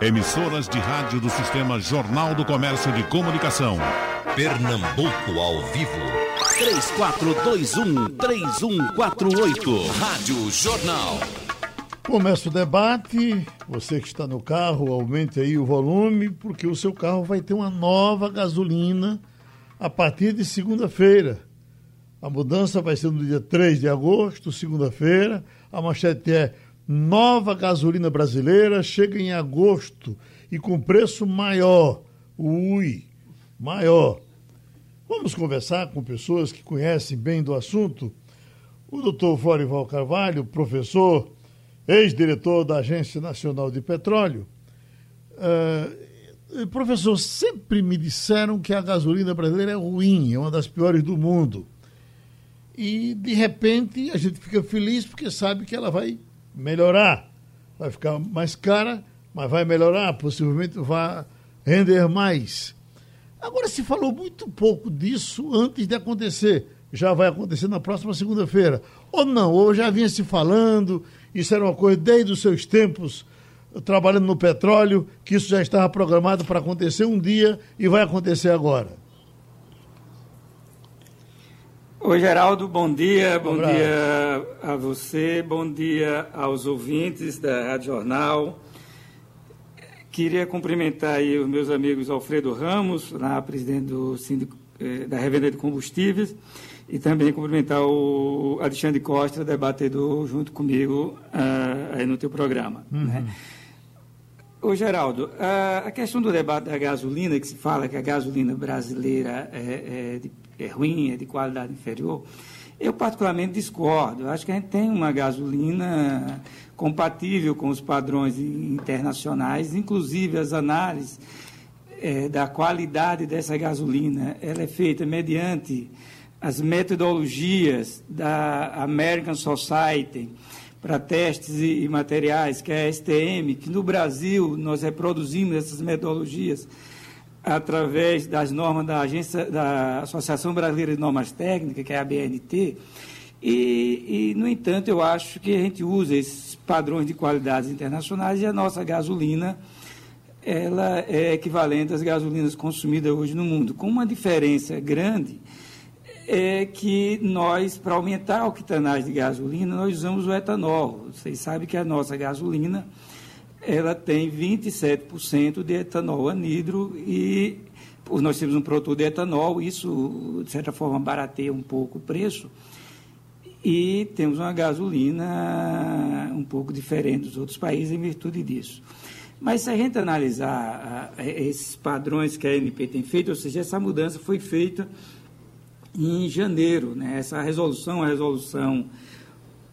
Emissoras de rádio do Sistema Jornal do Comércio de Comunicação. Pernambuco ao vivo. 3421-3148. Rádio Jornal. Começa o debate. Você que está no carro, aumente aí o volume, porque o seu carro vai ter uma nova gasolina a partir de segunda-feira. A mudança vai ser no dia 3 de agosto, segunda-feira. A manchete é nova gasolina brasileira chega em agosto e com preço maior. Ui, maior. Vamos conversar com pessoas que conhecem bem do assunto. O doutor Florival Carvalho, professor, ex-diretor da Agência Nacional de Petróleo. Uh, professor, sempre me disseram que a gasolina brasileira é ruim, é uma das piores do mundo. E, de repente, a gente fica feliz porque sabe que ela vai melhorar. Vai ficar mais cara, mas vai melhorar, possivelmente vai render mais. Agora, se falou muito pouco disso antes de acontecer. Já vai acontecer na próxima segunda-feira. Ou não, ou já vinha se falando, isso era uma coisa desde os seus tempos trabalhando no petróleo, que isso já estava programado para acontecer um dia e vai acontecer agora. Oi, Geraldo, bom dia, bom dia a você, bom dia aos ouvintes da Rádio Jornal. Queria cumprimentar aí os meus amigos Alfredo Ramos, lá presidente do Síndico, eh, da Revenda de Combustíveis, e também cumprimentar o Alexandre Costa, debatedor, junto comigo uh, aí no teu programa. Uhum. Né? Ô, Geraldo, a questão do debate da gasolina, que se fala que a gasolina brasileira é, é de é ruim, é de qualidade inferior. Eu, particularmente, discordo. Eu acho que a gente tem uma gasolina compatível com os padrões internacionais, inclusive as análises é, da qualidade dessa gasolina. Ela é feita mediante as metodologias da American Society para testes e, e materiais, que é a STM, que no Brasil nós reproduzimos essas metodologias através das normas da agência da Associação Brasileira de Normas Técnicas, que é a BNT, e, e, no entanto, eu acho que a gente usa esses padrões de qualidades internacionais e a nossa gasolina ela é equivalente às gasolinas consumidas hoje no mundo, com uma diferença grande é que nós, para aumentar a octanagem de gasolina, nós usamos o etanol. Vocês sabem que a nossa gasolina ela tem 27% de etanol anidro e nós temos um produto de etanol, isso, de certa forma, barateia um pouco o preço. E temos uma gasolina um pouco diferente dos outros países em virtude disso. Mas se a gente analisar esses padrões que a ANP tem feito, ou seja, essa mudança foi feita em janeiro, né? essa resolução, a resolução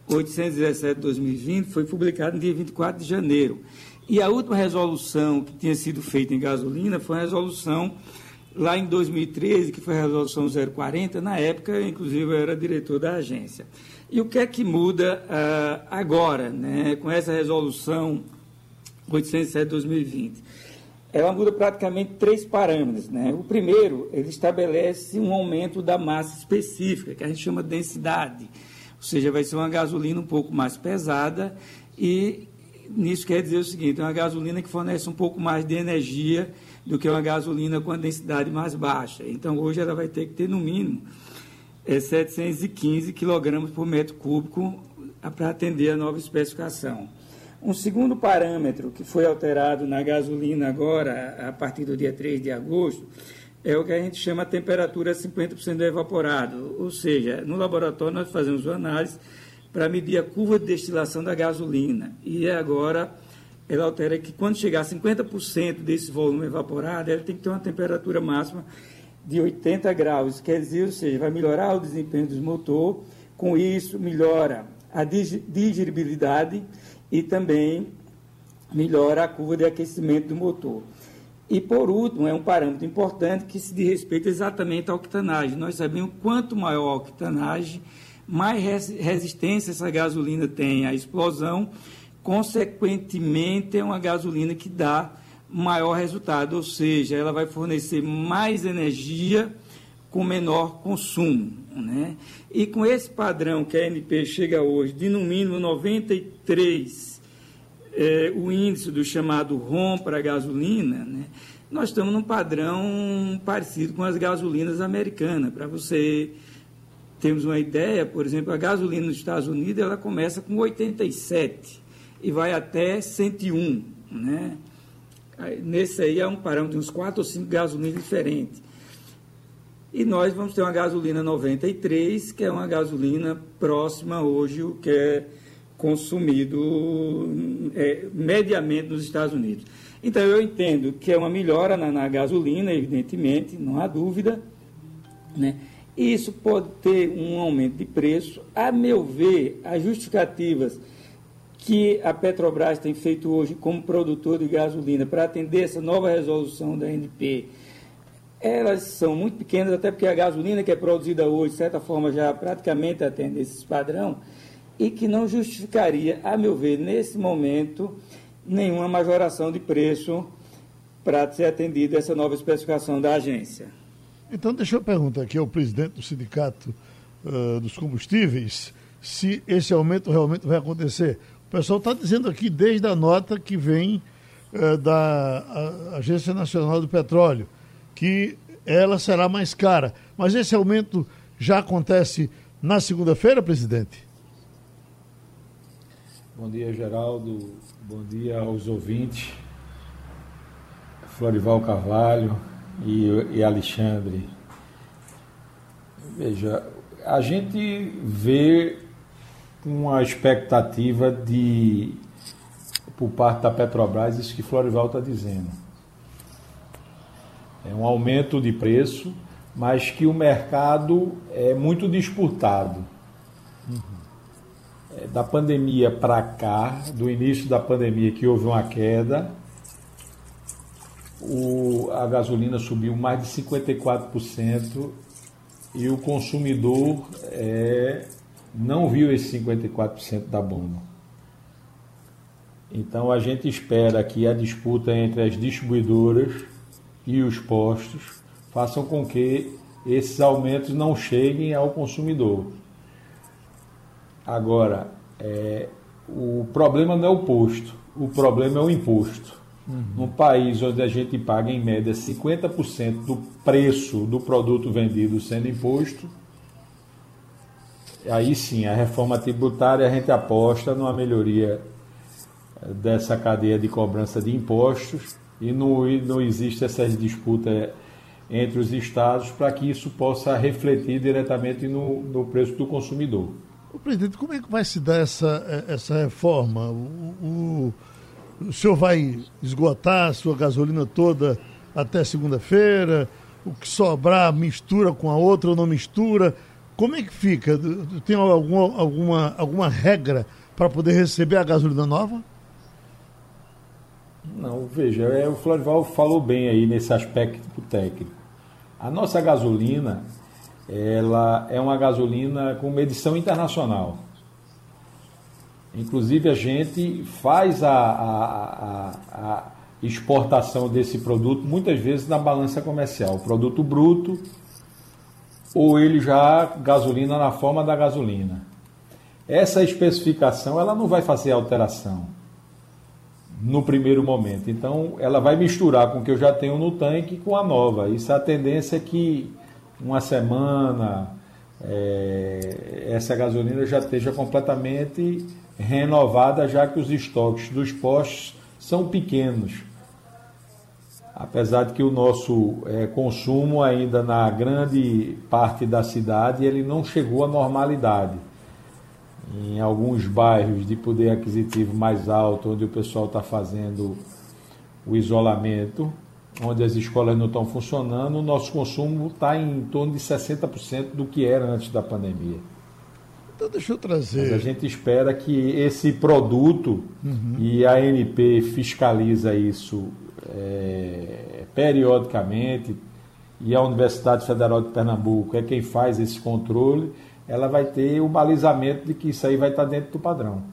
817 de 2020 foi publicada no dia 24 de janeiro. E a última resolução que tinha sido feita em gasolina foi a resolução lá em 2013, que foi a resolução 040, na época, inclusive, eu era diretor da agência. E o que é que muda uh, agora, né, com essa resolução 807 de 2020? Ela muda praticamente três parâmetros. Né? O primeiro, ele estabelece um aumento da massa específica, que a gente chama de densidade. Ou seja, vai ser uma gasolina um pouco mais pesada e nisso quer dizer o seguinte, é uma gasolina que fornece um pouco mais de energia do que uma gasolina com a densidade mais baixa. Então, hoje ela vai ter que ter, no mínimo, é, 715 kg por metro cúbico para atender a nova especificação. Um segundo parâmetro que foi alterado na gasolina agora, a partir do dia 3 de agosto, é o que a gente chama de temperatura 50% do evaporado. Ou seja, no laboratório nós fazemos uma análise para medir a curva de destilação da gasolina. E agora ela altera que quando chegar a 50% desse volume evaporado, ela tem que ter uma temperatura máxima de 80 graus. Quer dizer, ou seja, vai melhorar o desempenho do motor, com isso melhora a digeribilidade e também melhora a curva de aquecimento do motor. E, por último, é um parâmetro importante que se diz respeito exatamente à octanagem. Nós sabemos quanto maior a octanagem, mais resistência essa gasolina tem à explosão, consequentemente, é uma gasolina que dá maior resultado, ou seja, ela vai fornecer mais energia com menor consumo. Né? E com esse padrão que a ANP chega hoje, de no mínimo 93 é, o índice do chamado ROM para gasolina, né, nós estamos num padrão parecido com as gasolinas americanas. Para você termos uma ideia, por exemplo, a gasolina nos Estados Unidos ela começa com 87 e vai até 101. Né? Nesse aí é um parâmetro de uns 4 ou 5 gasolinas diferentes. E nós vamos ter uma gasolina 93, que é uma gasolina próxima hoje o que é consumido é, mediamente nos Estados Unidos. Então eu entendo que é uma melhora na, na gasolina, evidentemente, não há dúvida, né? Isso pode ter um aumento de preço. A meu ver, as justificativas que a Petrobras tem feito hoje como produtor de gasolina para atender essa nova resolução da NP, elas são muito pequenas, até porque a gasolina que é produzida hoje, de certa forma, já praticamente atende esse padrão, e que não justificaria, a meu ver, nesse momento, nenhuma majoração de preço para ser atendida essa nova especificação da agência. Então, deixa eu perguntar aqui ao presidente do Sindicato uh, dos Combustíveis se esse aumento realmente vai acontecer. O pessoal está dizendo aqui, desde a nota que vem uh, da Agência Nacional do Petróleo, que ela será mais cara. Mas esse aumento já acontece na segunda-feira, presidente? Bom dia, Geraldo. Bom dia aos ouvintes. Florival Carvalho e, e Alexandre. Veja, a gente vê uma expectativa de por parte da Petrobras isso que Florival está dizendo. É um aumento de preço, mas que o mercado é muito disputado. Uhum. Da pandemia para cá, do início da pandemia que houve uma queda, o, a gasolina subiu mais de 54% e o consumidor é, não viu esse 54% da bomba. Então a gente espera que a disputa entre as distribuidoras e os postos façam com que esses aumentos não cheguem ao consumidor. Agora, é, o problema não é o posto, o problema é o imposto. Uhum. Num país onde a gente paga em média 50% do preço do produto vendido sendo imposto, aí sim, a reforma tributária a gente aposta numa melhoria dessa cadeia de cobrança de impostos e não, não existe essa disputa entre os estados para que isso possa refletir diretamente no, no preço do consumidor. O presidente, como é que vai se dar essa, essa reforma? O, o, o senhor vai esgotar a sua gasolina toda até segunda-feira? O que sobrar mistura com a outra ou não mistura? Como é que fica? Tem alguma, alguma, alguma regra para poder receber a gasolina nova? Não, veja, é, o Florival falou bem aí nesse aspecto técnico. A nossa gasolina, ela é uma gasolina com medição internacional. Inclusive a gente faz a, a, a, a exportação desse produto muitas vezes na balança comercial, produto bruto ou ele já gasolina na forma da gasolina. Essa especificação ela não vai fazer alteração no primeiro momento. Então, ela vai misturar com o que eu já tenho no tanque com a nova. Isso é a tendência que uma semana é, essa gasolina já esteja completamente renovada, já que os estoques dos postos são pequenos. Apesar de que o nosso é, consumo ainda na grande parte da cidade ele não chegou à normalidade em alguns bairros de poder aquisitivo mais alto, onde o pessoal está fazendo o isolamento, onde as escolas não estão funcionando, o nosso consumo está em torno de 60% do que era antes da pandemia. Então deixa eu trazer. Mas a gente espera que esse produto, uhum. e a ANP fiscaliza isso é, periodicamente, e a Universidade Federal de Pernambuco é quem faz esse controle, ela vai ter o balizamento de que isso aí vai estar dentro do padrão.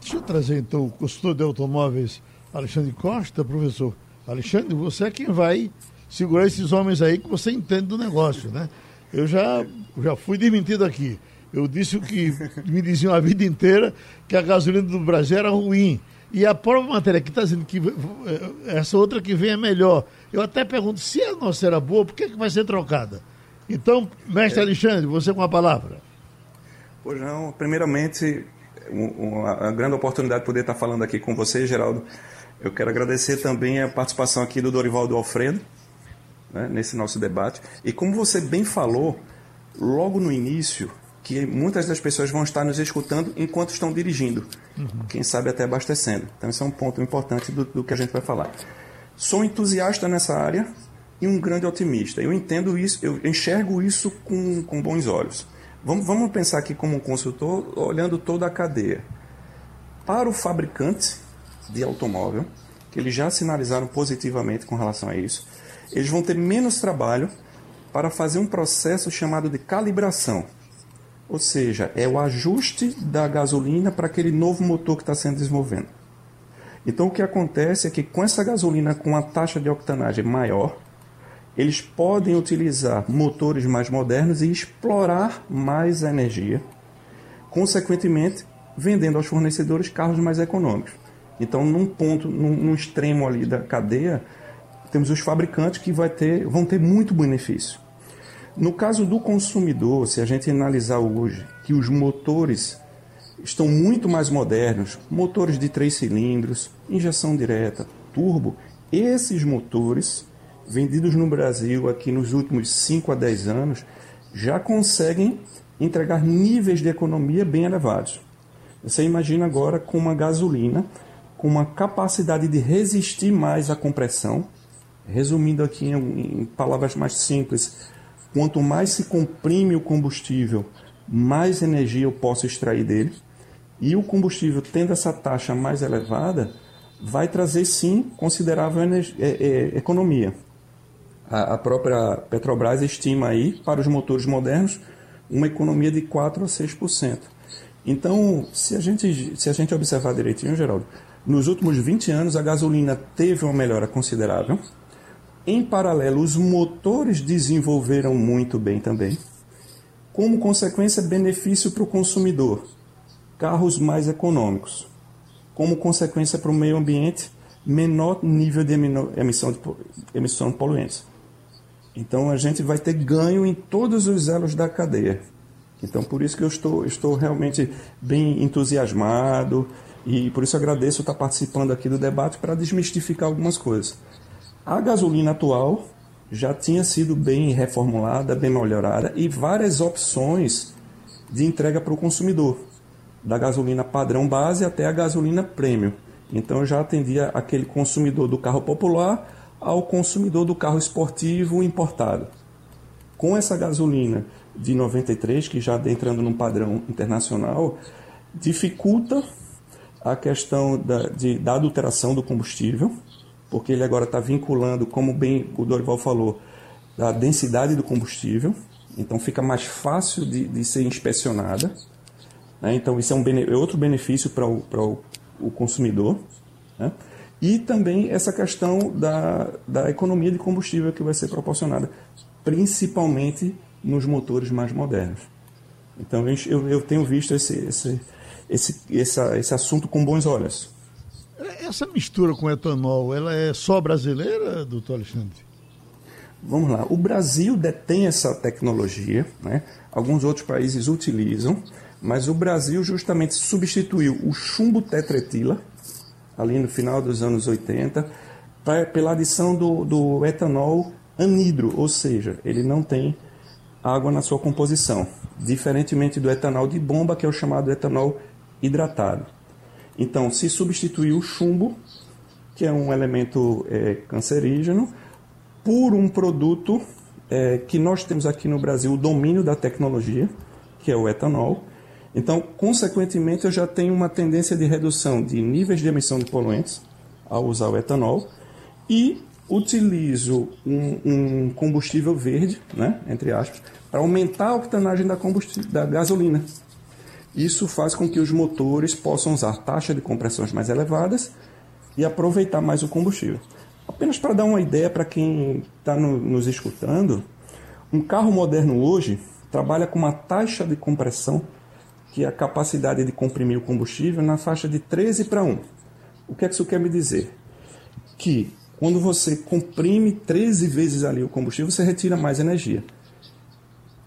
Deixa eu trazer então o consultor de automóveis Alexandre Costa, professor. Alexandre, você é quem vai segurar esses homens aí que você entende do negócio, né? Eu já, já fui demitido aqui. Eu disse o que me diziam a vida inteira, que a gasolina do Brasil era ruim. e a própria matéria que está dizendo que eh, essa outra que vem é melhor. Eu até pergunto, se a nossa era boa, por que, que vai ser trocada? Então, mestre é. Alexandre, você com a palavra. Pois não, primeiramente, uma grande oportunidade de poder estar falando aqui com você, Geraldo. Eu quero agradecer também a participação aqui do Dorival do Alfredo, né, nesse nosso debate. E como você bem falou, logo no início, que muitas das pessoas vão estar nos escutando enquanto estão dirigindo, uhum. quem sabe até abastecendo. Então, esse é um ponto importante do, do que a gente vai falar. Sou entusiasta nessa área e um grande otimista. Eu entendo isso, eu enxergo isso com, com bons olhos. Vamos, vamos pensar aqui como um consultor, olhando toda a cadeia. Para o fabricante de automóvel, que eles já sinalizaram positivamente com relação a isso, eles vão ter menos trabalho para fazer um processo chamado de calibração. Ou seja, é o ajuste da gasolina para aquele novo motor que está sendo desenvolvendo. Então o que acontece é que com essa gasolina com a taxa de octanagem maior, eles podem utilizar motores mais modernos e explorar mais a energia, consequentemente vendendo aos fornecedores carros mais econômicos. Então, num ponto, num, num extremo ali da cadeia, temos os fabricantes que vai ter, vão ter muito benefício. No caso do consumidor, se a gente analisar hoje que os motores estão muito mais modernos, motores de três cilindros, injeção direta, turbo, esses motores vendidos no Brasil aqui nos últimos 5 a 10 anos já conseguem entregar níveis de economia bem elevados. Você imagina agora com uma gasolina com uma capacidade de resistir mais à compressão, Resumindo aqui em, em palavras mais simples, quanto mais se comprime o combustível, mais energia eu posso extrair dele. E o combustível, tendo essa taxa mais elevada, vai trazer sim considerável é, é, economia. A, a, própria Petrobras estima aí, para os motores modernos, uma economia de 4 a 6%. Então, se a gente, se a gente observar direitinho, Geraldo, nos últimos 20 anos a gasolina teve uma melhora considerável, em paralelo, os motores desenvolveram muito bem também. Como consequência, benefício para o consumidor, carros mais econômicos. Como consequência para o meio ambiente, menor nível de emissão de, emissão poluentes. Então a gente vai ter ganho em todos os elos da cadeia. Então por isso que eu estou, estou realmente bem entusiasmado e por isso agradeço estar participando aqui do debate para desmistificar algumas coisas. A gasolina atual já tinha sido bem reformulada, bem melhorada e várias opções de entrega para o consumidor, da gasolina padrão base até a gasolina premium. Então já atendia aquele consumidor do carro popular ao consumidor do carro esportivo importado. Com essa gasolina de 93, que já entrando num padrão internacional, dificulta a questão da, de, da adulteração do combustível, porque ele agora está vinculando, como bem o Dorival falou, a densidade do combustível, então fica mais fácil de, de ser inspecionada. Né? Então, isso é, um, é outro benefício para o, o, o consumidor. Né? E também essa questão da, da economia de combustível que vai ser proporcionada, principalmente nos motores mais modernos. Então, eu, eu tenho visto esse, esse, esse, essa, esse assunto com bons olhos. Essa mistura com etanol, ela é só brasileira, doutor Alexandre? Vamos lá. O Brasil detém essa tecnologia, né? alguns outros países utilizam, mas o Brasil justamente substituiu o chumbo tetretila, ali no final dos anos 80, pra, pela adição do, do etanol anidro, ou seja, ele não tem água na sua composição, diferentemente do etanol de bomba, que é o chamado etanol hidratado. Então, se substituir o chumbo, que é um elemento é, cancerígeno, por um produto é, que nós temos aqui no Brasil o domínio da tecnologia, que é o etanol. Então, consequentemente, eu já tenho uma tendência de redução de níveis de emissão de poluentes ao usar o etanol e utilizo um, um combustível verde, né, entre aspas, para aumentar a octanagem da, da gasolina. Isso faz com que os motores possam usar taxa de compressões mais elevadas e aproveitar mais o combustível. Apenas para dar uma ideia para quem está no, nos escutando, um carro moderno hoje trabalha com uma taxa de compressão, que é a capacidade de comprimir o combustível, na faixa de 13 para 1. O que é que isso quer me dizer? Que quando você comprime 13 vezes ali o combustível, você retira mais energia.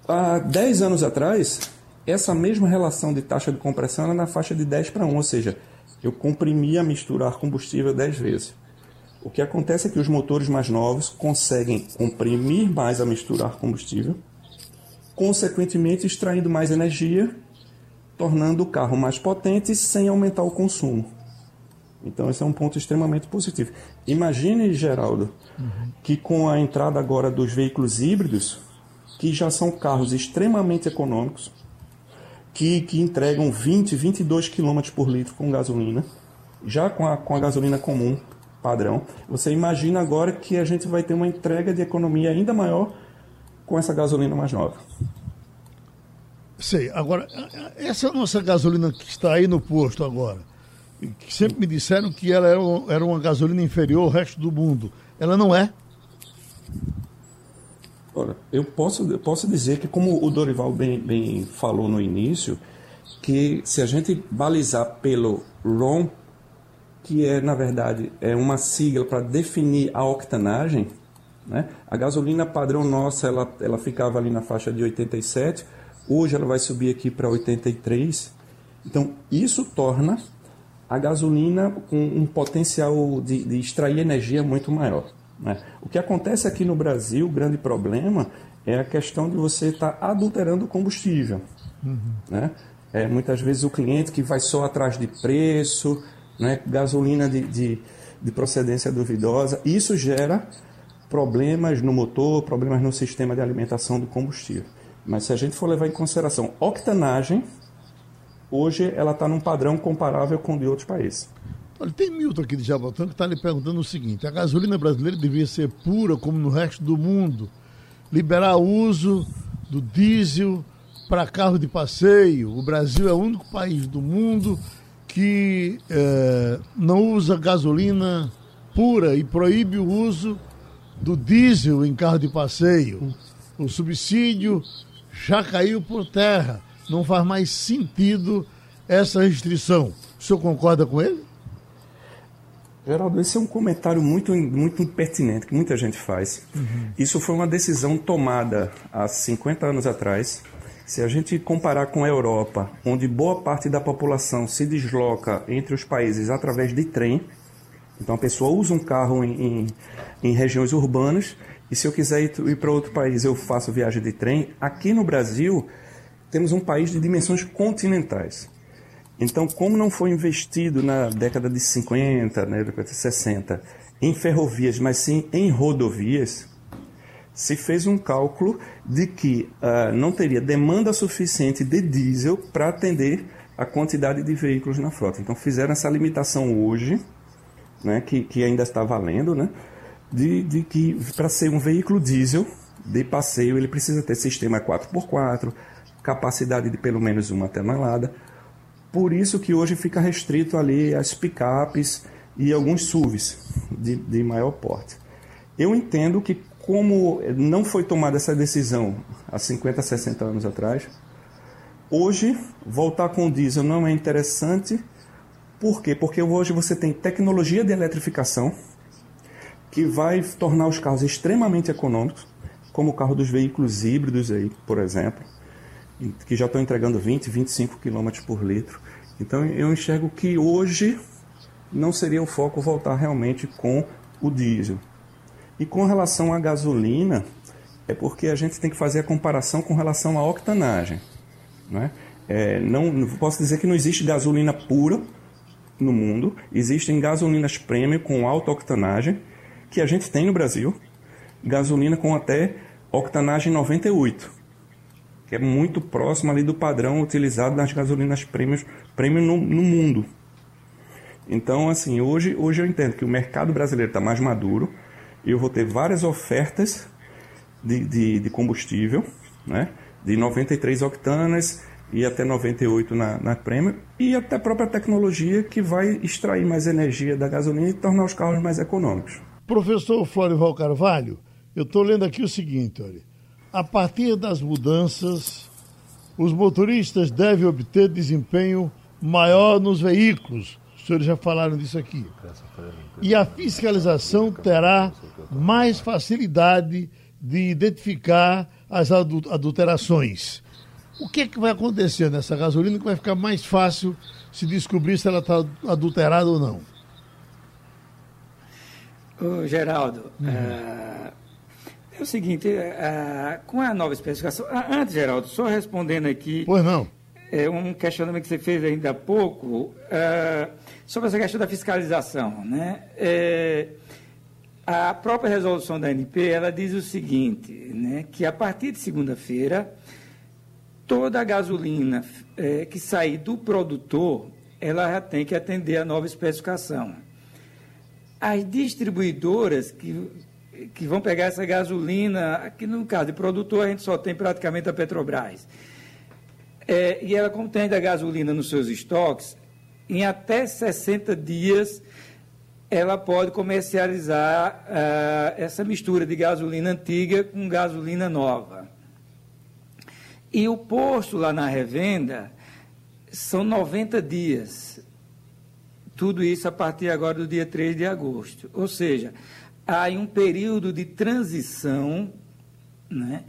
Há 10 anos atrás, essa mesma relação de taxa de compressão era na faixa de 10 para 1, ou seja, eu comprimia a mistura ar combustível 10 vezes. O que acontece é que os motores mais novos conseguem comprimir mais a mistura ar combustível, consequentemente extraindo mais energia, tornando o carro mais potente sem aumentar o consumo. Então esse é um ponto extremamente positivo. Imagine, Geraldo, uhum. que com a entrada agora dos veículos híbridos, que já são carros extremamente econômicos, que, que entregam 20, 22 km por litro com gasolina, já com a, com a gasolina comum, padrão. Você imagina agora que a gente vai ter uma entrega de economia ainda maior com essa gasolina mais nova. Sei. Agora, essa nossa gasolina que está aí no posto agora, que sempre me disseram que ela era, era uma gasolina inferior ao resto do mundo. Ela não é? Olha, eu posso, eu posso dizer que, como o Dorival bem, bem falou no início, que se a gente balizar pelo ROM, que é, na verdade, é uma sigla para definir a octanagem, né? a gasolina padrão nossa ela, ela ficava ali na faixa de 87, hoje ela vai subir aqui para 83. Então, isso torna a gasolina com um potencial de, de extrair energia muito maior. Né? O que acontece aqui no Brasil, o grande problema é a questão de você estar tá adulterando o combustível. Uhum. Né? É, muitas vezes o cliente que vai só atrás de preço, né? gasolina de, de, de procedência duvidosa, isso gera problemas no motor, problemas no sistema de alimentação do combustível. Mas se a gente for levar em consideração octanagem, hoje ela está num padrão comparável com o de outros países. Olha, tem Milton aqui de Jabotão que está lhe perguntando o seguinte: a gasolina brasileira devia ser pura como no resto do mundo, liberar o uso do diesel para carro de passeio. O Brasil é o único país do mundo que é, não usa gasolina pura e proíbe o uso do diesel em carro de passeio. O subsídio já caiu por terra. Não faz mais sentido essa restrição. O senhor concorda com ele? Geraldo, esse é um comentário muito, muito pertinente que muita gente faz. Uhum. Isso foi uma decisão tomada há 50 anos atrás. Se a gente comparar com a Europa, onde boa parte da população se desloca entre os países através de trem, então a pessoa usa um carro em, em, em regiões urbanas, e se eu quiser ir, ir para outro país, eu faço viagem de trem. Aqui no Brasil, temos um país de dimensões continentais. Então, como não foi investido na década de 50, né, década de 60, em ferrovias, mas sim em rodovias, se fez um cálculo de que uh, não teria demanda suficiente de diesel para atender a quantidade de veículos na frota. Então, fizeram essa limitação hoje, né, que, que ainda está valendo, né, de, de que para ser um veículo diesel de passeio, ele precisa ter sistema 4x4, capacidade de pelo menos uma tonelada por isso que hoje fica restrito ali as picapes e alguns SUVs de, de maior porte. Eu entendo que como não foi tomada essa decisão há 50, 60 anos atrás, hoje voltar com diesel não é interessante. Por quê? Porque hoje você tem tecnologia de eletrificação que vai tornar os carros extremamente econômicos, como o carro dos veículos híbridos aí, por exemplo que já estão entregando 20, 25 km por litro. Então eu enxergo que hoje não seria o foco voltar realmente com o diesel. E com relação à gasolina, é porque a gente tem que fazer a comparação com relação à octanagem. Né? É, não, não posso dizer que não existe gasolina pura no mundo, existem gasolinas premium com alta octanagem, que a gente tem no Brasil, gasolina com até octanagem 98 que é muito próximo ali do padrão utilizado nas gasolinas premium, premium no, no mundo. Então, assim, hoje, hoje eu entendo que o mercado brasileiro está mais maduro e eu vou ter várias ofertas de, de, de, combustível, né? de 93 octanas e até 98 na, na Premium, e até a própria tecnologia que vai extrair mais energia da gasolina e tornar os carros mais econômicos. Professor Florival Carvalho, eu estou lendo aqui o seguinte, olha a partir das mudanças, os motoristas devem obter desempenho maior nos veículos, Os senhores já falaram disso aqui. E a fiscalização terá mais facilidade de identificar as adulterações. O que, é que vai acontecer nessa gasolina que vai ficar mais fácil se descobrir se ela está adulterada ou não? Ô, Geraldo, uhum. é, é, o seguinte, é, com a nova especificação. Antes, Geraldo, só respondendo aqui. Pois não. É um questionamento que você fez ainda há pouco é, sobre essa questão da fiscalização. Né? É, a própria resolução da ANP ela diz o seguinte, né, que a partir de segunda-feira, toda a gasolina é, que sair do produtor, ela já tem que atender a nova especificação. As distribuidoras que, que vão pegar essa gasolina, aqui no caso de produtor, a gente só tem praticamente a Petrobras. É, e ela contém a gasolina nos seus estoques, em até 60 dias ela pode comercializar uh, essa mistura de gasolina antiga com gasolina nova. E o posto lá na revenda são 90 dias. Tudo isso a partir agora do dia 3 de agosto. Ou seja, há um período de transição né,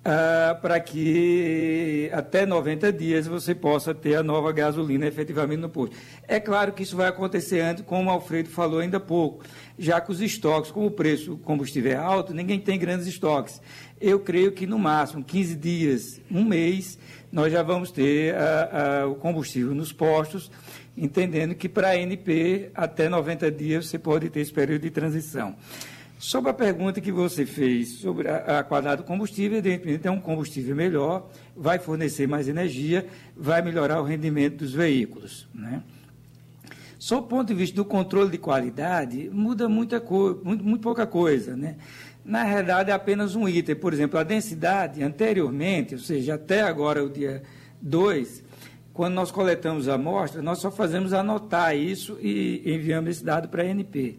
uh, para que até 90 dias você possa ter a nova gasolina efetivamente no posto. É claro que isso vai acontecer antes, como o Alfredo falou ainda há pouco, já que os estoques, como o preço do combustível é alto, ninguém tem grandes estoques. Eu creio que no máximo 15 dias, um mês, nós já vamos ter uh, uh, o combustível nos postos, entendendo que para a NP, até 90 dias, você pode ter esse período de transição. Sobre a pergunta que você fez sobre a, a qualidade do combustível, evidentemente é um combustível melhor, vai fornecer mais energia, vai melhorar o rendimento dos veículos. Né? Sob o ponto de vista do controle de qualidade, muda muita co muito, muito pouca coisa. Né? Na realidade, é apenas um item. Por exemplo, a densidade, anteriormente, ou seja, até agora, o dia 2, quando nós coletamos a amostra, nós só fazemos anotar isso e enviamos esse dado para a ANP.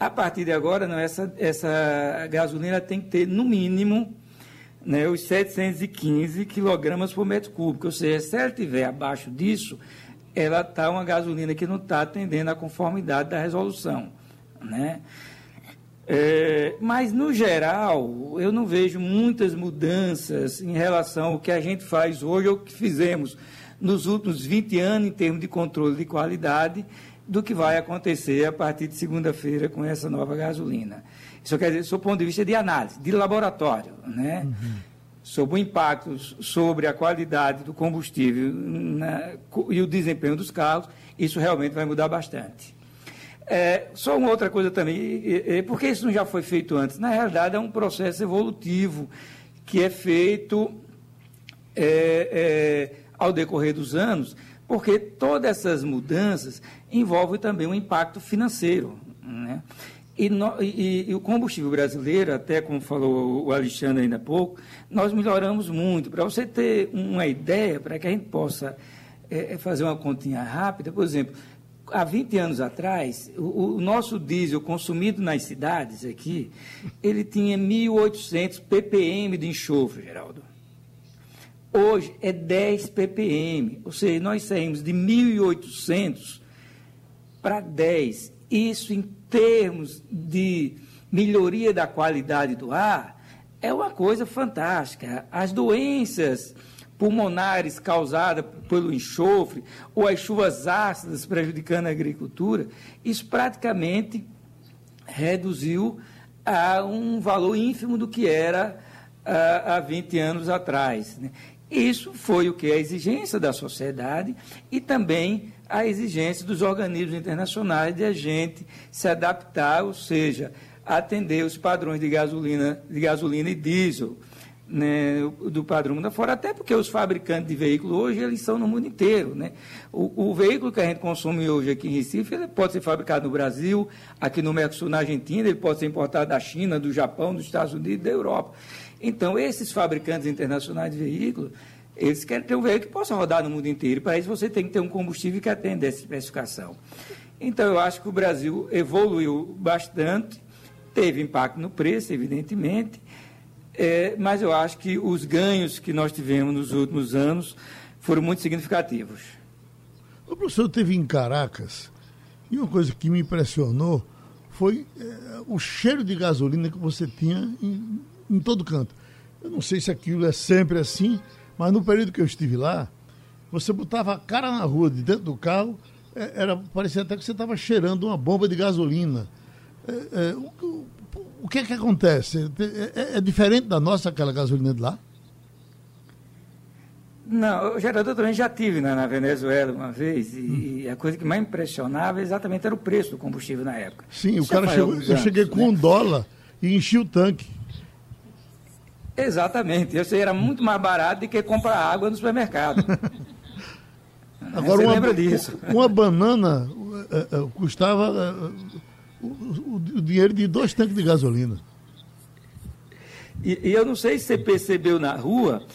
A partir de agora, não, essa, essa gasolina tem que ter, no mínimo, né, os 715 quilogramas por metro cúbico. Ou seja, se ela estiver abaixo disso, ela está uma gasolina que não está atendendo à conformidade da resolução. Né? É, mas, no geral, eu não vejo muitas mudanças em relação ao que a gente faz hoje ou que fizemos nos últimos 20 anos em termos de controle de qualidade do que vai acontecer a partir de segunda-feira com essa nova gasolina. Isso quer dizer, do ponto de vista de análise, de laboratório, né? Uhum. sobre o impacto sobre a qualidade do combustível na, e o desempenho dos carros, isso realmente vai mudar bastante. É, só uma outra coisa também, é, é, porque isso não já foi feito antes? Na realidade, é um processo evolutivo que é feito é, é ao decorrer dos anos, porque todas essas mudanças envolvem também um impacto financeiro. Né? E, no, e, e, o combustível brasileiro, até como falou o Alexandre ainda há pouco, nós melhoramos muito. Para você ter uma ideia, para que a gente possa é, fazer uma continha rápida, por exemplo, há 20 anos atrás, o, o, nosso diesel consumido nas cidades aqui, ele tinha 1.800 ppm de enxofre, Geraldo. Hoje é 10 ppm, ou seja, nós saímos de 1.800 para 10. Isso em termos de melhoria da qualidade do ar é uma coisa fantástica. As doenças pulmonares causadas pelo enxofre ou as chuvas ácidas prejudicando a agricultura, isso praticamente reduziu a um valor ínfimo do que era há 20 anos atrás. Né? Isso foi o que? A exigência da sociedade e também a exigência dos organismos internacionais de a gente se adaptar, ou seja, atender os padrões de gasolina, de gasolina e diesel né, do padrão da fora, até porque os fabricantes de veículos hoje eles são no mundo inteiro. Né? O, o, veículo que a gente consome hoje aqui em Recife, ele pode ser fabricado no Brasil, aqui no Mercosul, na Argentina, ele pode ser importado da China, do Japão, dos Estados Unidos, da Europa. Então, esses fabricantes internacionais de veículos, eles querem ter um veículo que possa rodar no mundo inteiro. Para isso, você tem que ter um combustível que atenda essa especificação. Então, eu acho que o Brasil evoluiu bastante, teve impacto no preço, evidentemente, é, mas eu acho que os ganhos que nós tivemos nos últimos anos foram muito significativos. O professor teve em Caracas E uma coisa que me impressionou foi é, o cheiro de gasolina que você tinha em, em todo canto. Eu não sei se aquilo é sempre assim, mas no período que eu estive lá, você botava a cara na rua, de dentro do carro, é, era, parecia até que você estava cheirando uma bomba de gasolina. É, é, o, o, que é que acontece? É, é, é, diferente da nossa, aquela gasolina de lá? Não, gerador também já tive na, na Venezuela uma vez, e, hum. e, a coisa que mais impressionava exatamente era o preço do combustível na época. Sim, Isso o cara chegou, anos, eu cheguei com né? um dólar e enchi o tanque. Exatamente. Eu sei, era muito mais barato do que comprar água no supermercado. Agora, Você uma, lembra disso? Uma banana uh, uh, custava uh, o, o, dinheiro de dois tanques de gasolina. E, e, eu não sei se você percebeu na rua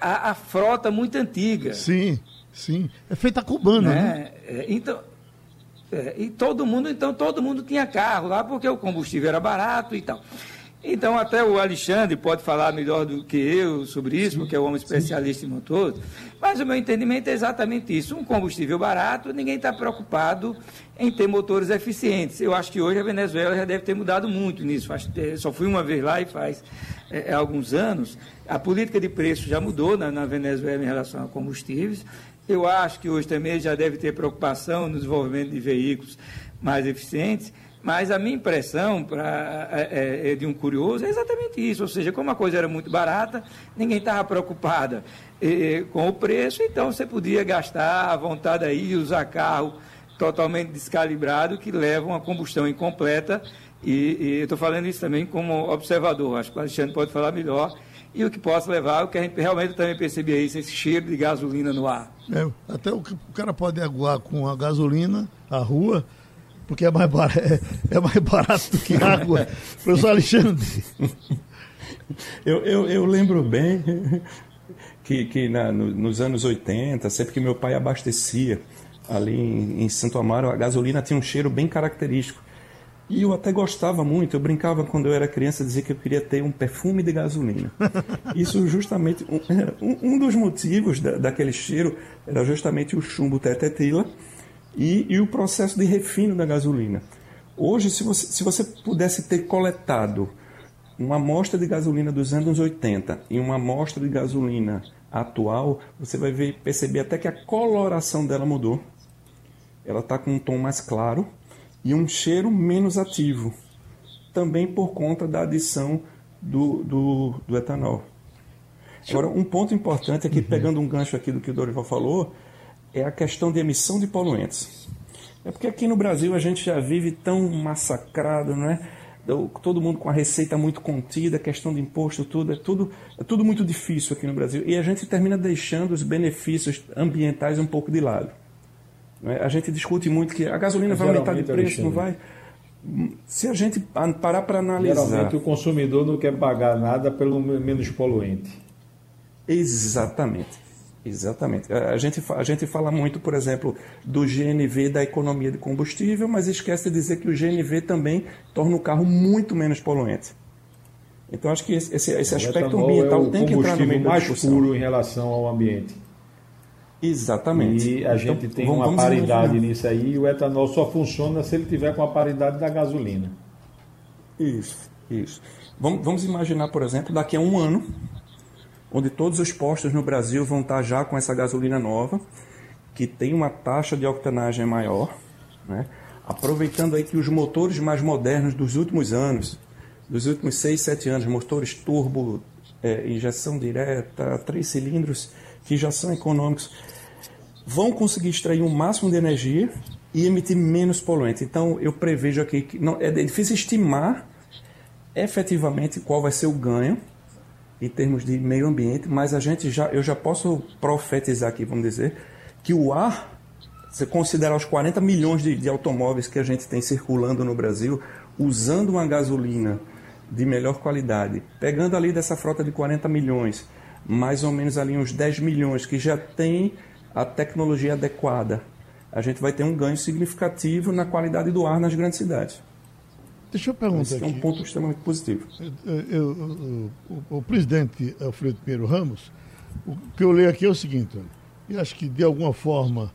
a, a frota muito antiga. Sim, sim. É feita cubana, né? né? É, então, é, e todo mundo, então, todo mundo tinha carro lá porque o combustível era barato e tal. Então, até o Alexandre pode falar melhor do que eu sobre isso, porque é um homem especialista em motores. Mas o meu entendimento é exatamente isso. Um combustível barato, ninguém está preocupado em ter motores eficientes. Eu acho que hoje a Venezuela já deve ter mudado muito nisso. Só fui uma vez lá e faz é, é, alguns anos. A política de preço já mudou na, na Venezuela em relação a combustíveis. Eu acho que hoje também já deve ter preocupação no desenvolvimento de veículos mais eficientes. Mas a minha impressão pra, é, é, é, de um curioso é exatamente isso. Ou seja, como a coisa era muito barata, ninguém estava preocupada é, com o preço, então você podia gastar à vontade aí e usar carro totalmente descalibrado que leva uma combustão incompleta. E, e eu estou falando isso também como observador. Acho que o Alexandre pode falar melhor. E o que possa levar, o que a gente realmente também percebia isso, esse cheiro de gasolina no ar. É, até o, o cara pode aguar com a gasolina, a rua, porque é mais barato, é, é mais barato do que água. Professor Alexandre. Eu, eu, eu lembro bem que, que na, no, nos anos 80, sempre que meu pai abastecia ali em, em Santo Amaro, a gasolina tinha um cheiro bem característico. E eu até gostava muito, eu brincava quando eu era criança, dizia que eu queria ter um perfume de gasolina. Isso justamente, um, um dos motivos da, daquele cheiro era justamente o chumbo tetetila, e, e o processo de refino da gasolina. Hoje, se você, se você pudesse ter coletado uma amostra de gasolina dos anos 80 e uma amostra de gasolina atual, você vai ver, perceber até que a coloração dela mudou. Ela está com um tom mais claro e um cheiro menos ativo, também por conta da adição do, do, do etanol. Agora, um ponto importante aqui, uhum. pegando um gancho aqui do que o Dorival falou, é a questão de emissão de poluentes. É porque aqui no Brasil a gente já vive tão massacrado, não é? Todo mundo com a receita muito contida, questão de imposto, tudo é tudo é tudo muito difícil aqui no Brasil e a gente termina deixando os benefícios ambientais um pouco de lado. É? A gente discute muito que a gasolina vai aumentar de preço, não vai? Se a gente parar para analisar. Geralmente o consumidor não quer pagar nada pelo menos poluente. Exatamente. Exatamente. A gente, a gente fala muito, por exemplo, do GNV da economia de combustível, mas esquece de dizer que o GNV também torna o carro muito menos poluente. Então acho que esse, esse aspecto ambiental é tem que entrar no meio mais puro em relação ao ambiente. Exatamente. E a gente então, tem vamos, uma vamos paridade imaginar. nisso aí, e o etanol só funciona se ele tiver com a paridade da gasolina. Isso, isso. Vamos, vamos imaginar, por exemplo, daqui a um ano, onde todos os postos no Brasil vão estar já com essa gasolina nova, que tem uma taxa de octanagem maior, né? aproveitando aí que os motores mais modernos dos últimos anos, dos últimos 6, 7 anos, motores turbo, é, injeção direta, três cilindros, que já são econômicos, vão conseguir extrair o um máximo de energia e emitir menos poluente. Então eu prevejo aqui que não, é difícil estimar efetivamente qual vai ser o ganho em termos de meio ambiente, mas a gente já, eu já posso profetizar aqui, vamos dizer, que o ar, se considerar os 40 milhões de, de automóveis que a gente tem circulando no Brasil, usando uma gasolina de melhor qualidade, pegando ali dessa frota de 40 milhões, mais ou menos ali uns 10 milhões que já tem a tecnologia adequada, a gente vai ter um ganho significativo na qualidade do ar nas grandes cidades. Deixa eu perguntar Esse aqui. é um ponto extremamente positivo. Eu, eu, o, o, presidente Alfredo Pinheiro Ramos, o que eu leio aqui é o seguinte, eu acho que de alguma forma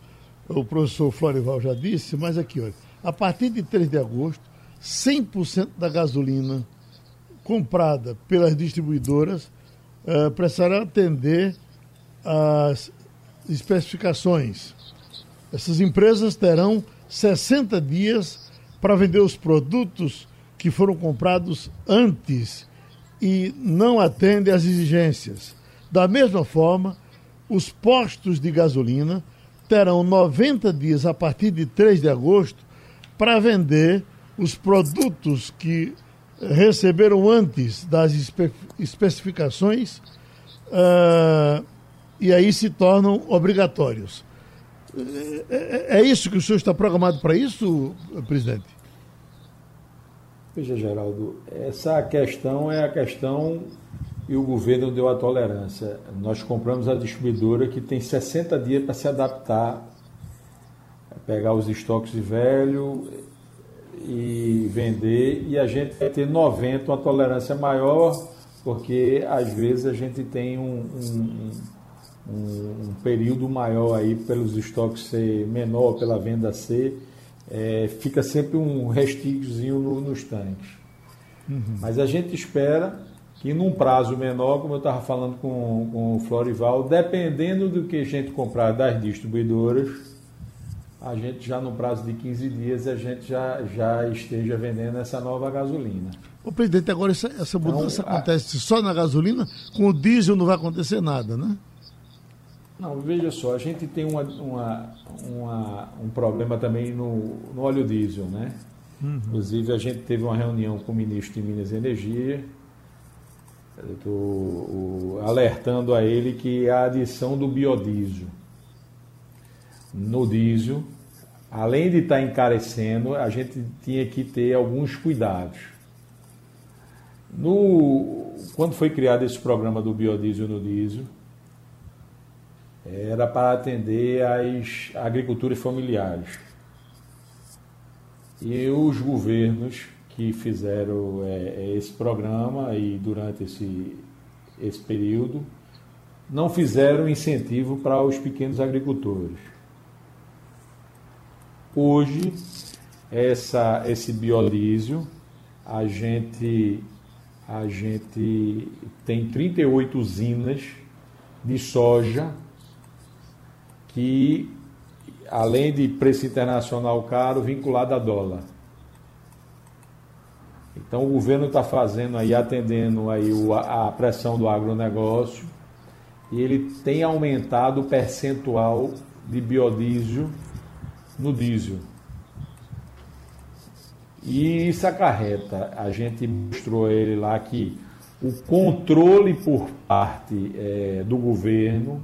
o professor Florival já disse, mas aqui, olha, a partir de 3 de agosto, 100% da gasolina comprada pelas distribuidoras uh, precisará atender às especificações. Essas empresas terão 60 dias para vender os produtos que foram comprados antes e não atendem às exigências. Da mesma forma, os postos de gasolina terão 90 dias a partir de 3 de agosto para vender os produtos que receberam antes das espe especificações uh, e aí se tornam obrigatórios. É, é, é, isso que o senhor está programado para isso, presidente? Veja, Geraldo, essa questão é a questão e o governo deu a tolerância. Nós compramos a distribuidora que tem 60 dias para se adaptar, pegar os estoques de velho e vender, e a gente vai ter 90, uma tolerância maior, porque às vezes a gente tem um, um, um, um período maior aí pelos estoques ser menor, pela venda ser é, fica sempre um restígiozinho no, nos tanques. Uhum. Mas a gente espera que num prazo menor, como eu estava falando com, com o Florival, dependendo do que a gente comprar das distribuidoras, a gente já no prazo de 15 dias a gente já, já esteja vendendo essa nova gasolina. O presidente, agora essa, essa mudança então, acontece a... só na gasolina, com o diesel não vai acontecer nada, né? Não, veja só, a gente tem uma, uma, uma, um problema também no, no óleo diesel, né? Uhum. Inclusive, a gente teve uma reunião com o ministro de Minas e Energia, tô, alertando a ele que a adição do biodiesel no diesel, além de estar tá encarecendo, a gente tinha que ter alguns cuidados. No, quando foi criado esse programa do biodiesel no diesel, era para atender às agriculturas familiares. E os governos que fizeram é, é, esse programa e durante esse, esse período não fizeram incentivo para os pequenos agricultores. Hoje, essa, esse biodiesel, a gente, a gente tem 38 usinas de soja que, além de preço internacional caro, vinculado a dólar. Então o governo está fazendo aí, atendendo aí a pressão do agronegócio e ele tem aumentado o percentual de biodiesel no diesel. E isso acarreta, a gente mostrou ele lá que o controle por parte é, do governo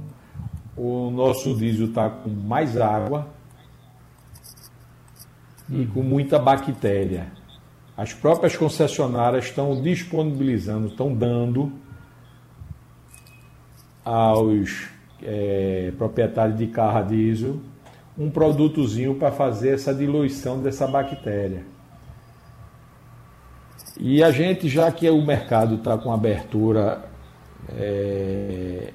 o nosso diesel está com mais água e com muita bactéria. As próprias concessionárias estão disponibilizando, estão dando aos é, proprietários de carro a diesel um produtozinho para fazer essa diluição dessa bactéria. E a gente, já que o mercado está com abertura é,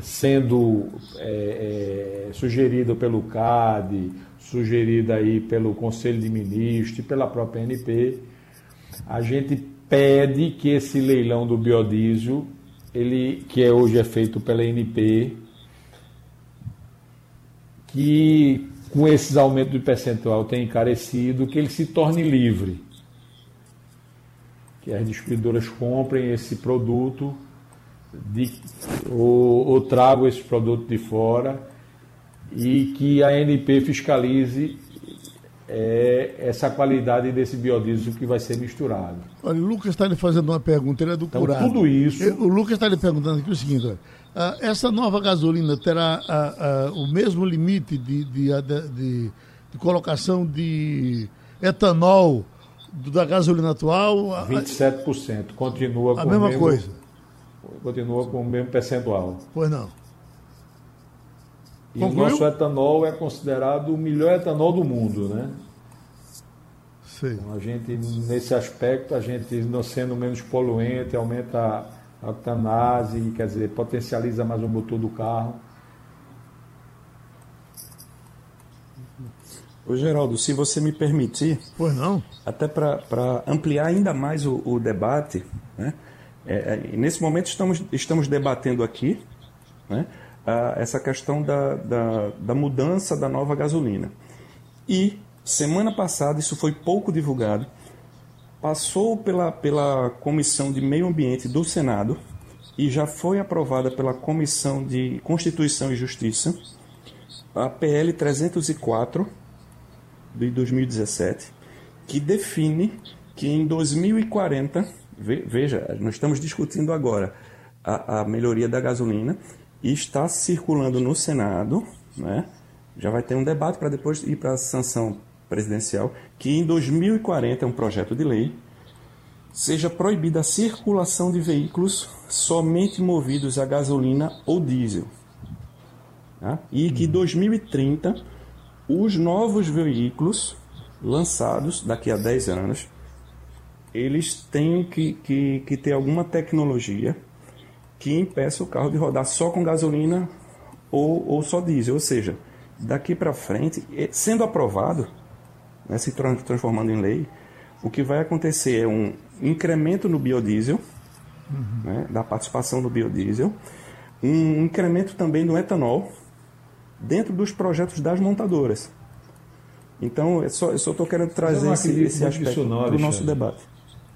sendo é, é, sugerido pelo CAD, sugerida aí pelo Conselho de Ministros e pela própria NP, a gente pede que esse leilão do biodiesel, ele, que é, hoje é feito pela NP, que com esses aumentos de percentual tem encarecido, que ele se torne livre. Que as distribuidoras comprem esse produto de, ou, ou trago esse produto de fora e que a ANP fiscalize é, essa qualidade desse biodiesel que vai ser misturado. Olha, o Lucas está lhe fazendo uma pergunta, ele é do então, curado. tudo isso... O Lucas está lhe perguntando aqui o seguinte, olha, ah, essa nova gasolina terá ah, ah, o mesmo limite de, de, de, de, colocação de etanol da gasolina atual? 27%, continua com a mesma mesmo... coisa continua com o mesmo percentual. Pois não. E Concluiu? o nosso etanol é considerado o melhor etanol do mundo, né? Sim. Então, a gente, nesse aspecto, a gente, não sendo menos poluente, aumenta a octanase, quer dizer, potencializa mais o motor do carro. Ô Geraldo, se você me permitir. Pois não. Até para ampliar ainda mais o, o debate, né? É, é, nesse momento estamos, estamos debatendo aqui né, a, essa questão da, da, da mudança da nova gasolina. E semana passada, isso foi pouco divulgado, passou pela, pela Comissão de Meio Ambiente do Senado e já foi aprovada pela Comissão de Constituição e Justiça a PL 304 de 2017, que define que em 2040, veja, nós estamos discutindo agora a, a melhoria da gasolina e está circulando no Senado, né? já vai ter um debate para depois ir para a sanção presidencial, que em 2040 é um projeto de lei, seja proibida a circulação de veículos somente movidos a gasolina ou diesel. Tá? E que em 2030 os novos veículos lançados daqui a 10 anos eles têm que, que, que ter alguma tecnologia que impeça o carro de rodar só com gasolina ou, ou só diesel. Ou seja, daqui para frente, sendo aprovado, né, se transformando em lei, o que vai acontecer é um incremento no biodiesel, uhum. né, da participação do biodiesel, um incremento também no etanol, dentro dos projetos das montadoras. Então, eu só estou querendo trazer esse, esse aspecto para o nosso debate.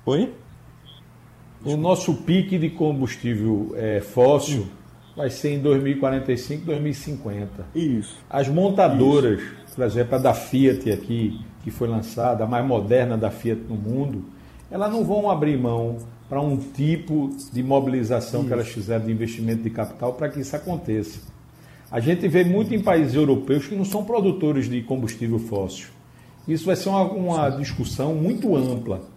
Oi? O nosso pique de combustível é, fóssil Sim. vai ser em 2045, 2050. Isso. As montadoras, Isso. por exemplo, a da Fiat aqui, que foi lançada, a mais moderna da Fiat no mundo, elas não vão abrir mão para um tipo de mobilização isso. que elas fizeram de investimento de capital para que isso aconteça. A gente vê muito em países europeus que não são produtores de combustível fóssil. Isso vai ser uma, uma discussão muito ampla.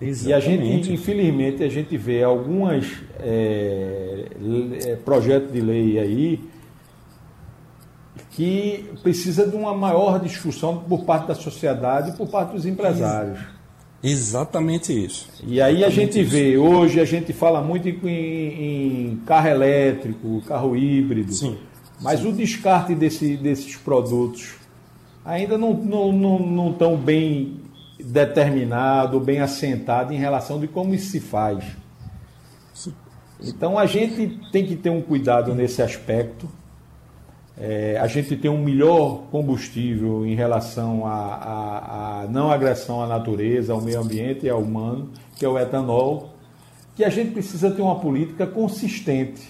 Exatamente. E a gente, infelizmente, a gente vê alguns é, é, projetos de lei aí que precisa de uma maior discussão por parte da sociedade e por parte dos empresários. Exatamente isso. E aí a gente isso. vê, hoje a gente fala muito em, em carro elétrico, carro híbrido, Sim. mas Sim. o descarte desse, desses produtos ainda não estão não, não, não tão bem determinado, bem assentado em relação de como isso se faz. Então a gente tem que ter um cuidado nesse aspecto. É, a gente tem um melhor combustível em relação à não agressão à natureza, ao meio ambiente e ao humano, que é o etanol, que a gente precisa ter uma política consistente.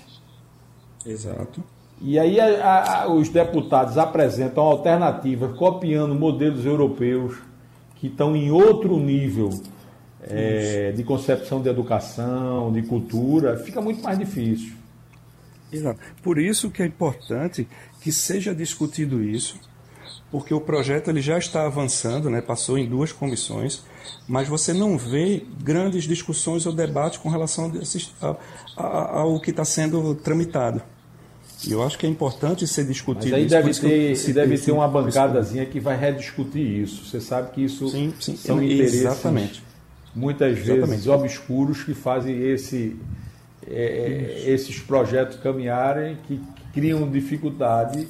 Exato. E aí a, a, os deputados apresentam alternativas copiando modelos europeus que estão em outro nível é, de concepção de educação, de cultura, fica muito mais difícil. Exato. Por isso que é importante que seja discutido isso, porque o projeto ele já está avançando, né? passou em duas comissões, mas você não vê grandes discussões ou debates com relação a, a, ao que está sendo tramitado. E eu acho que é importante ser discutido. Mas aí deve ter, deve ter uma bancadazinha que vai rediscutir isso. Você sabe que isso sim, sim, são interesses exatamente. muitas vezes exatamente. obscuros que fazem esse, é, é esses projetos caminharem, que, que criam dificuldade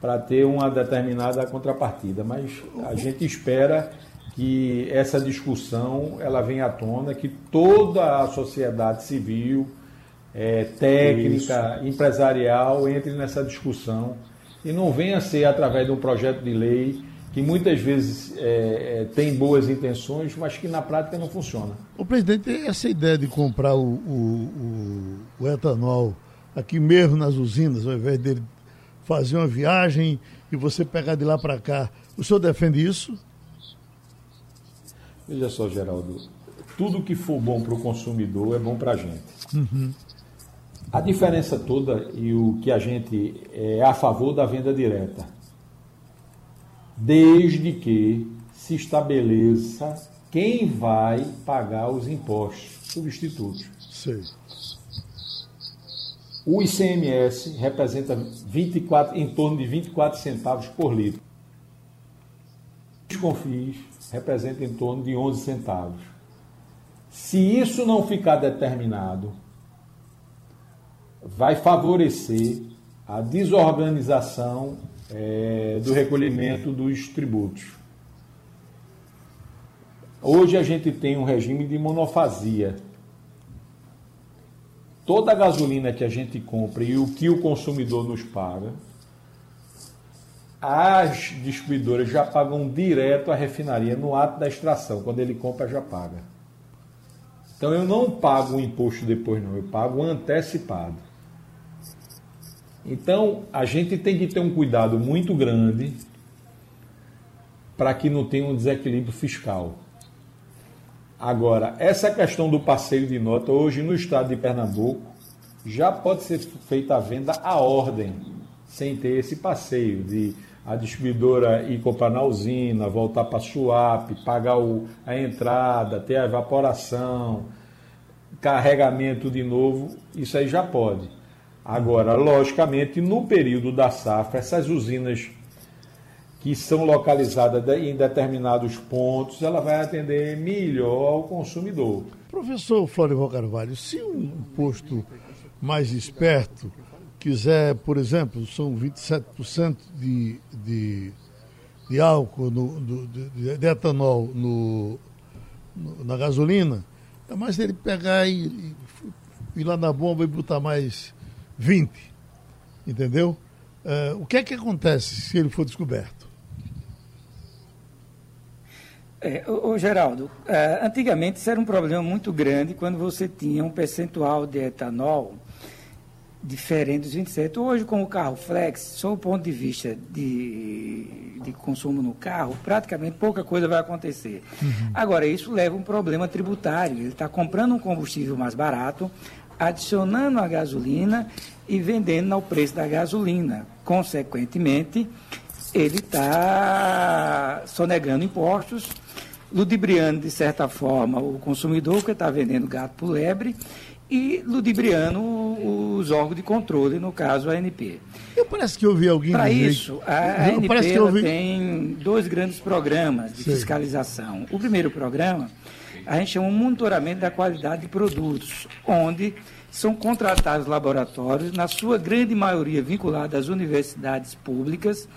para ter uma determinada contrapartida. Mas a gente espera que essa discussão ela venha à tona, que toda a sociedade civil é, técnica, Isso. empresarial entre nessa discussão e não venha ser através de um projeto de lei que muitas vezes é, é, tem boas intenções, mas que na prática não funciona. O presidente, essa ideia de comprar o, o, o, o etanol aqui mesmo nas usinas, ao invés dele fazer uma viagem e você pegar de lá para cá, o senhor defende isso? Veja só, Geraldo, tudo que for bom para o consumidor é bom para a gente. Uhum. A diferença toda e o que a gente é a favor da venda direta, desde que se estabeleça quem vai pagar os impostos substitutos. Sim. O ICMS representa 24, em torno de 24 centavos por litro. Os confis representa em torno de 11 centavos. Se isso não ficar determinado, vai favorecer a desorganização é, do recolhimento dos tributos. Hoje a gente tem um regime de monofasia. Toda a gasolina que a gente compra e o que o consumidor nos paga, as distribuidoras já pagam direto à refinaria no ato da extração. Quando ele compra, já paga. Então eu não pago o imposto depois, não, eu pago antecipado. Então a gente tem que ter um cuidado muito grande para que não tenha um desequilíbrio fiscal. Agora, essa questão do passeio de nota, hoje no estado de Pernambuco, já pode ser feita a venda à ordem, sem ter esse passeio de a distribuidora ir comprar na usina, voltar para a SUAP, pagar o, a entrada, ter a evaporação, carregamento de novo, isso aí já pode. Agora, logicamente, no período da safra, essas usinas que são localizadas em determinados pontos, ela vai atender melhor ao consumidor. Professor Florival Carvalho, se um posto mais esperto quiser, por exemplo, são 27% de, de, de álcool, no, de, de, etanol no, no, na gasolina, é mais ele pegar e ir lá na bomba e botar mais 20. Entendeu? Uh, o que é que acontece se ele for descoberto? É, ô, Geraldo, é, antigamente isso era um problema muito grande quando você tinha um percentual de etanol diferente dos 27. Hoje, com o carro flex, sob o ponto de vista de, de consumo no carro, praticamente pouca coisa vai acontecer. Uhum. Agora, isso leva a um problema tributário. Ele está comprando um combustível mais barato, adicionando a gasolina e vendendo ao preço da gasolina. Consequentemente, ele está sonegando impostos ludibriando, de certa forma, o consumidor que está vendendo gato por lebre e ludibriando os órgãos de controle, no caso a ANP. Eu parece que eu vi alguém Para isso, a, ANP ouvi... tem dois grandes programas de Sei. fiscalização. O primeiro programa, a gente chama um monitoramento da qualidade de produtos, onde são contratados laboratórios, na sua grande maioria vinculados às universidades públicas,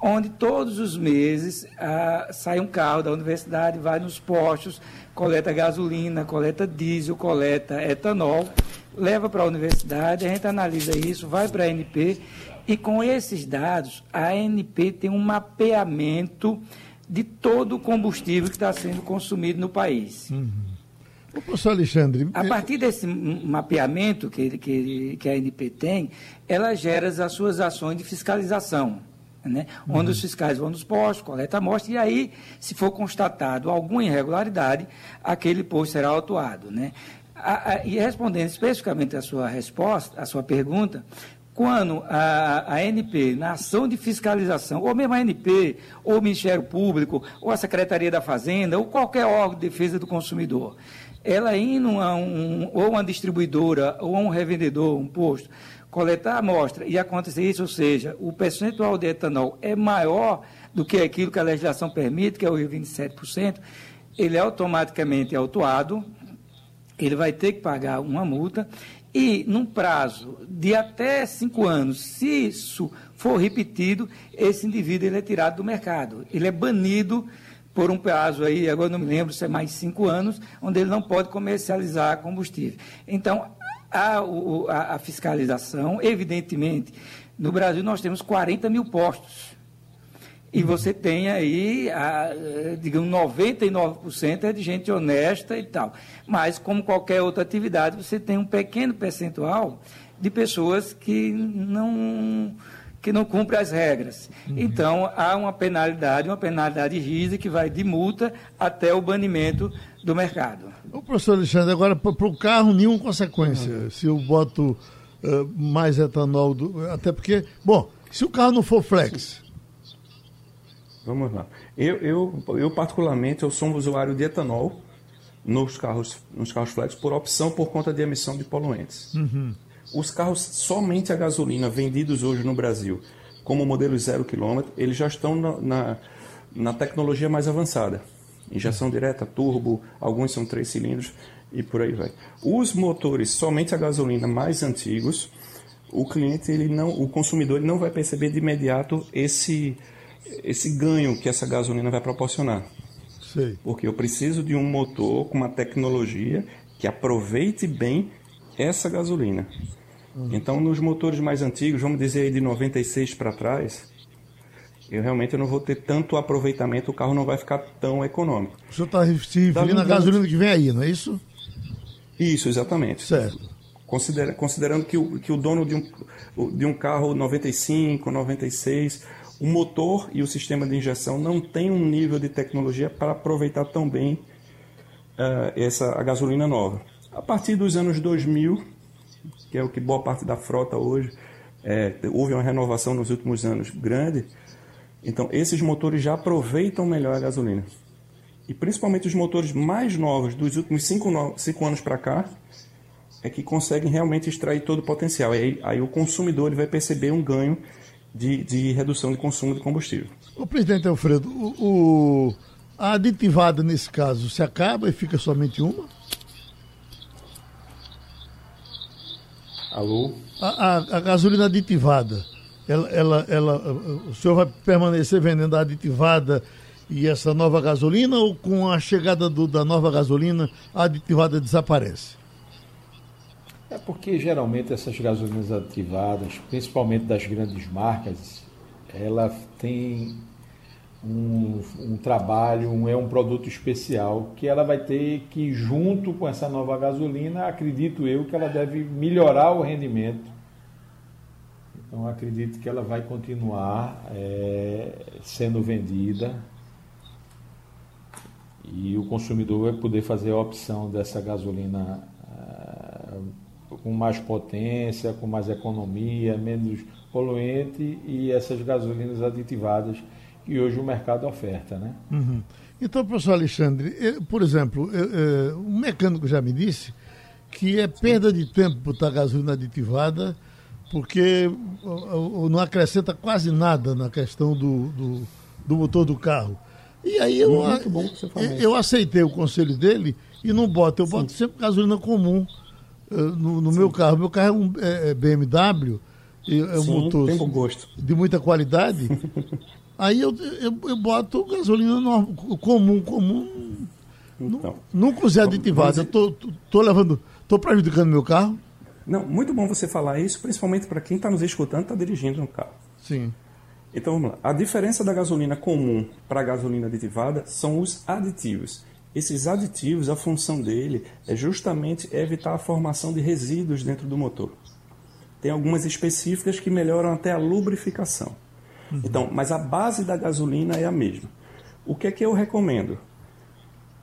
onde todos os meses ah, sai um carro da universidade, vai nos postos, coleta gasolina, coleta diesel, coleta etanol, leva para a universidade, a gente analisa isso, vai para a ANP e com esses dados a ANP tem um mapeamento de todo o combustível que está sendo consumido no país. Uhum. O professor Alexandre. A partir desse mapeamento que, que, que a ANP tem, ela gera as suas ações de fiscalização né? Uhum. onde os fiscais vão nos postos, coleta a amostra, e aí, se for constatado alguma irregularidade, aquele posto será autuado. Né? A, a, e respondendo especificamente a sua resposta, a sua pergunta, quando a, a NP, na ação de fiscalização, ou mesmo a NP, ou o Ministério Público, ou a Secretaria da Fazenda, ou qualquer órgão de defesa do consumidor, ela indo a um, ou uma distribuidora, ou a um revendedor, um posto, coletar a amostra e acontecer isso, ou seja, o percentual de etanol é maior do que aquilo que a legislação permite, que é o 27%, ele é automaticamente autuado, ele vai ter que pagar uma multa e, num prazo de até cinco anos, se isso for repetido, esse indivíduo ele é tirado do mercado. Ele é banido por um prazo aí, agora não me lembro se é mais cinco anos, onde ele não pode comercializar combustível. Então, a, a, a fiscalização, evidentemente, no Brasil nós temos 40 mil postos. E você tem aí, a, digamos, 99% é de gente honesta e tal. Mas, como qualquer outra atividade, você tem um pequeno percentual de pessoas que não, que não cumprem as regras. Uhum. Então, há uma penalidade, uma penalidade rígida que vai de multa até o banimento do mercado. O professor Alexandre, agora para o carro, nenhuma consequência. Uhum. Se eu boto uh, mais etanol, do, até porque, bom, se o carro não for flex. Vamos lá. Eu, eu, eu particularmente, eu sou um usuário de etanol nos carros, nos carros flex por opção por conta de emissão de poluentes. Uhum. Os carros somente a gasolina vendidos hoje no Brasil, como modelo zero quilômetro, eles já estão na, na, na tecnologia mais avançada injeção direta, turbo, alguns são três cilindros e por aí vai. Os motores somente a gasolina mais antigos, o cliente, ele não, o consumidor, ele não vai perceber de imediato esse, esse ganho que essa gasolina vai proporcionar. Sei. Porque eu preciso de um motor com uma tecnologia que aproveite bem essa gasolina. Uhum. Então, nos motores mais antigos, vamos dizer aí de 96 para trás, eu realmente não vou ter tanto aproveitamento, o carro não vai ficar tão econômico. O senhor está se referindo à gasolina que vem aí, não é isso? Isso, exatamente. Certo. Considera, considerando que o, que o dono de um, de um carro 95, 96, o motor e o sistema de injeção não tem um nível de tecnologia para aproveitar tão bem uh, essa a gasolina nova. A partir dos anos 2000, que é o que boa parte da frota hoje, é, houve uma renovação nos últimos anos grande, então esses motores já aproveitam melhor a gasolina. E principalmente os motores mais novos, dos últimos 5 anos para cá, é que conseguem realmente extrair todo o potencial. Aí, aí o consumidor vai perceber um ganho de, de, redução de consumo de combustível. O presidente Alfredo, o, o, a aditivada nesse caso se acaba e fica somente uma? Alô? A, a, a gasolina aditivada, ela, ela, ela, o senhor vai permanecer vendendo a aditivada e essa nova gasolina ou com a chegada do, da nova gasolina a aditivada desaparece? É porque geralmente essas gasolinas aditivadas, principalmente das grandes marcas, ela tem um, um, trabalho, um, é um produto especial que ela vai ter que, junto com essa nova gasolina, acredito eu que ela deve melhorar o rendimento. Então acredito que ela vai continuar é, sendo vendida e o consumidor vai poder fazer a opção dessa gasolina com mais potência, com mais economia, menos poluente e essas gasolinas aditivadas que hoje o mercado oferta, né? Uhum. Então, professor Alexandre, por exemplo, um mecânico já me disse que é perda de tempo botar gasolina aditivada porque não acrescenta quase nada na questão do, do, do motor do carro. E aí eu, eu aceitei o conselho dele e não boto, eu boto Sim. sempre gasolina comum no, no meu carro. Meu carro é um é, é BMW, é um Sim, motor tem bom gosto. de muita qualidade. Aí eu, eu, eu, boto gasolina normal, comum, comum. Então, nunca usei aditivada. Estou tô, tô levando, tô prejudicando meu carro. Não, muito bom você falar isso, principalmente para quem está nos escutando, está dirigindo no carro. Sim. Então vamos lá. A diferença da gasolina comum para a gasolina aditivada são os aditivos. Esses aditivos, a função dele é justamente evitar a formação de resíduos dentro do motor. Tem algumas específicas que melhoram até a lubrificação. Uhum. Então, mas a base da gasolina é a mesma. O que é que eu recomendo?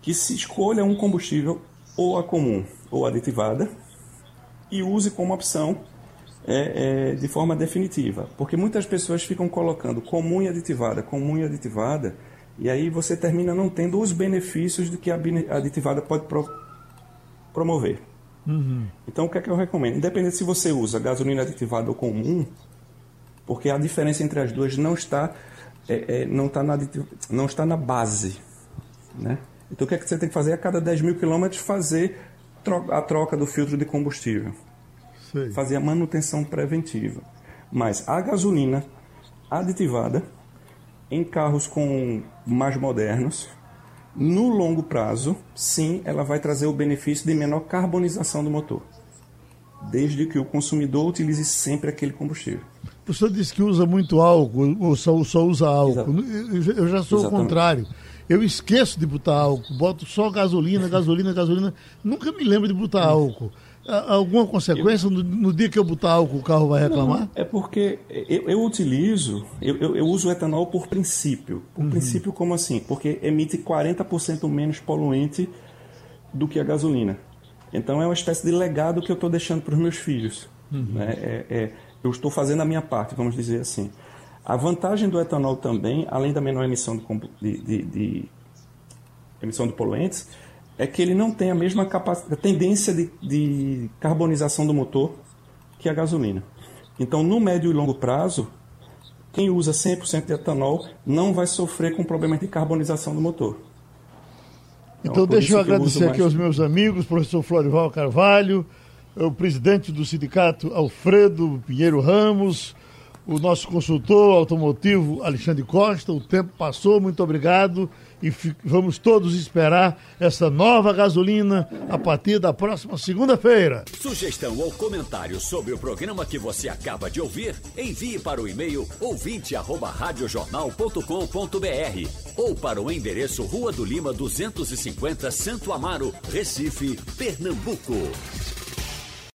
Que se escolha um combustível ou a comum ou aditivada e use como opção é, é, de forma definitiva. Porque muitas pessoas ficam colocando comum e aditivada, comum e aditivada, e aí você termina não tendo os benefícios do que a aditivada pode pro, promover. Uhum. Então, o que é que eu recomendo? Independente se você usa gasolina aditivada ou comum, porque a diferença entre as duas não está, é, é, não está, na, não está na base. Né? Então, o que é que você tem que fazer? A cada 10 mil quilômetros, fazer a troca do filtro de combustível. Sei. Fazer a manutenção preventiva. Mas a gasolina aditivada em carros com mais modernos, no longo prazo, sim, ela vai trazer o benefício de menor carbonização do motor, desde que o consumidor utilize sempre aquele combustível. O senhor disse que usa muito álcool, ou só, só usa álcool. Exato. Eu já sou Exatamente. o contrário. Eu esqueço de botar álcool, boto só gasolina, gasolina, gasolina. Nunca me lembro de botar álcool. Alguma consequência eu, no, no, dia que eu botar álcool o carro vai reclamar? Não, é porque eu, eu utilizo, eu, eu, eu, uso o etanol por princípio. Por uhum. princípio como assim? Porque emite 40% menos poluente do que a gasolina. Então é uma espécie de legado que eu estou deixando para os meus filhos. Uhum. Né? É, é, eu estou fazendo a minha parte, vamos dizer assim. A vantagem do etanol também, além da menor emissão de, de, de, de emissão de poluentes, é que ele não tem a mesma capacidade, tendência de, de carbonização do motor que a gasolina. Então, no médio e longo prazo, quem usa 100% de etanol não vai sofrer com problemas de carbonização do motor. Então, então deixa eu agradecer eu aqui mais... aos meus amigos, professor Florival Carvalho, o presidente do sindicato Alfredo Pinheiro Ramos, o nosso consultor automotivo Alexandre Costa. O tempo passou, muito obrigado e vamos todos esperar essa nova gasolina a partir da próxima segunda-feira. Sugestão ou comentário sobre o programa que você acaba de ouvir, envie para o e-mail ouvinte@radiojornal.com.br ou para o endereço Rua do Lima 250, Santo Amaro, Recife, Pernambuco.